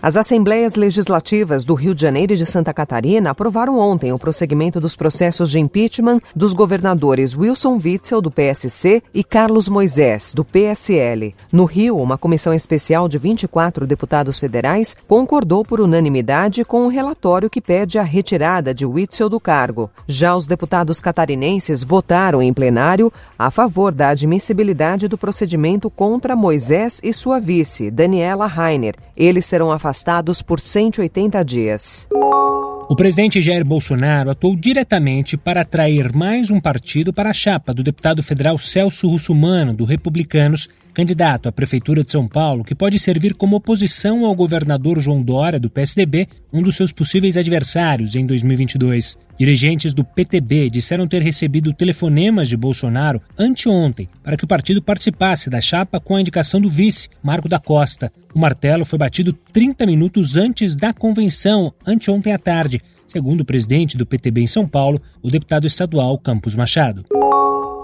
As Assembleias Legislativas do Rio de Janeiro e de Santa Catarina aprovaram ontem o prosseguimento dos processos de impeachment dos governadores Wilson Witzel, do PSC, e Carlos Moisés, do PSL. No Rio, uma comissão especial de 24 deputados federais concordou por unanimidade com o relatório que pede a retirada de Witzel do cargo. Já os deputados catarinenses votaram em plenário a favor da admissibilidade do procedimento contra Moisés e sua vice, Daniela Rainer. Eles serão afastados afastados por 180 dias. O presidente Jair Bolsonaro atuou diretamente para atrair mais um partido para a chapa do deputado federal Celso Russumano, do Republicanos, candidato à Prefeitura de São Paulo, que pode servir como oposição ao governador João Dória, do PSDB, um dos seus possíveis adversários em 2022. Dirigentes do PTB disseram ter recebido telefonemas de Bolsonaro anteontem para que o partido participasse da chapa com a indicação do vice, Marco da Costa. O martelo foi batido 30 minutos antes da convenção, anteontem à tarde, segundo o presidente do PTB em São Paulo, o deputado estadual Campos Machado.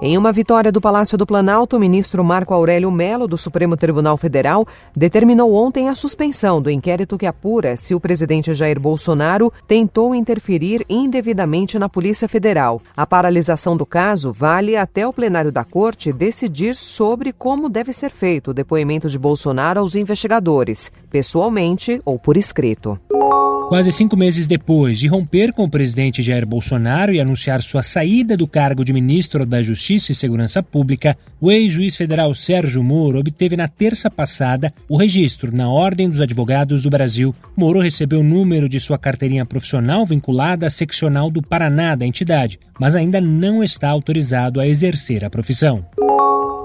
Em uma vitória do Palácio do Planalto, o ministro Marco Aurélio Melo, do Supremo Tribunal Federal, determinou ontem a suspensão do inquérito que apura se o presidente Jair Bolsonaro tentou interferir indevidamente na Polícia Federal. A paralisação do caso vale até o plenário da Corte decidir sobre como deve ser feito o depoimento de Bolsonaro aos investigadores, pessoalmente ou por escrito. Quase cinco meses depois de romper com o presidente Jair Bolsonaro e anunciar sua saída do cargo de ministro da Justiça e Segurança Pública, o ex-juiz federal Sérgio Moro obteve na terça passada o registro na Ordem dos Advogados do Brasil. Moro recebeu o número de sua carteirinha profissional vinculada à seccional do Paraná da entidade, mas ainda não está autorizado a exercer a profissão.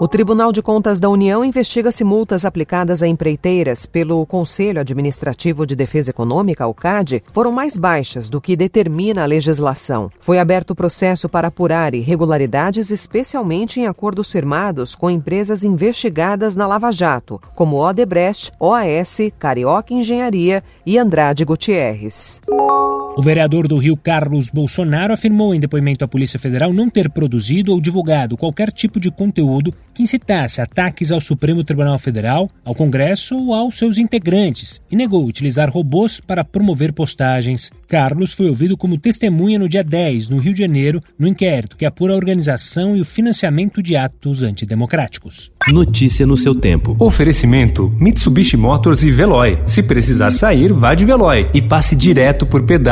O Tribunal de Contas da União investiga se multas aplicadas a empreiteiras pelo Conselho Administrativo de Defesa Econômica, o CAD, foram mais baixas do que determina a legislação. Foi aberto o processo para apurar irregularidades, especialmente em acordos firmados com empresas investigadas na Lava Jato, como Odebrecht, OAS, Carioca Engenharia e Andrade Gutierrez. O vereador do Rio, Carlos Bolsonaro, afirmou em depoimento à Polícia Federal não ter produzido ou divulgado qualquer tipo de conteúdo que incitasse ataques ao Supremo Tribunal Federal, ao Congresso ou aos seus integrantes e negou utilizar robôs para promover postagens. Carlos foi ouvido como testemunha no dia 10, no Rio de Janeiro, no inquérito que apura a organização e o financiamento de atos antidemocráticos. Notícia no seu tempo. Oferecimento: Mitsubishi Motors e Veloy. Se precisar sair, vá de Veloy e passe direto por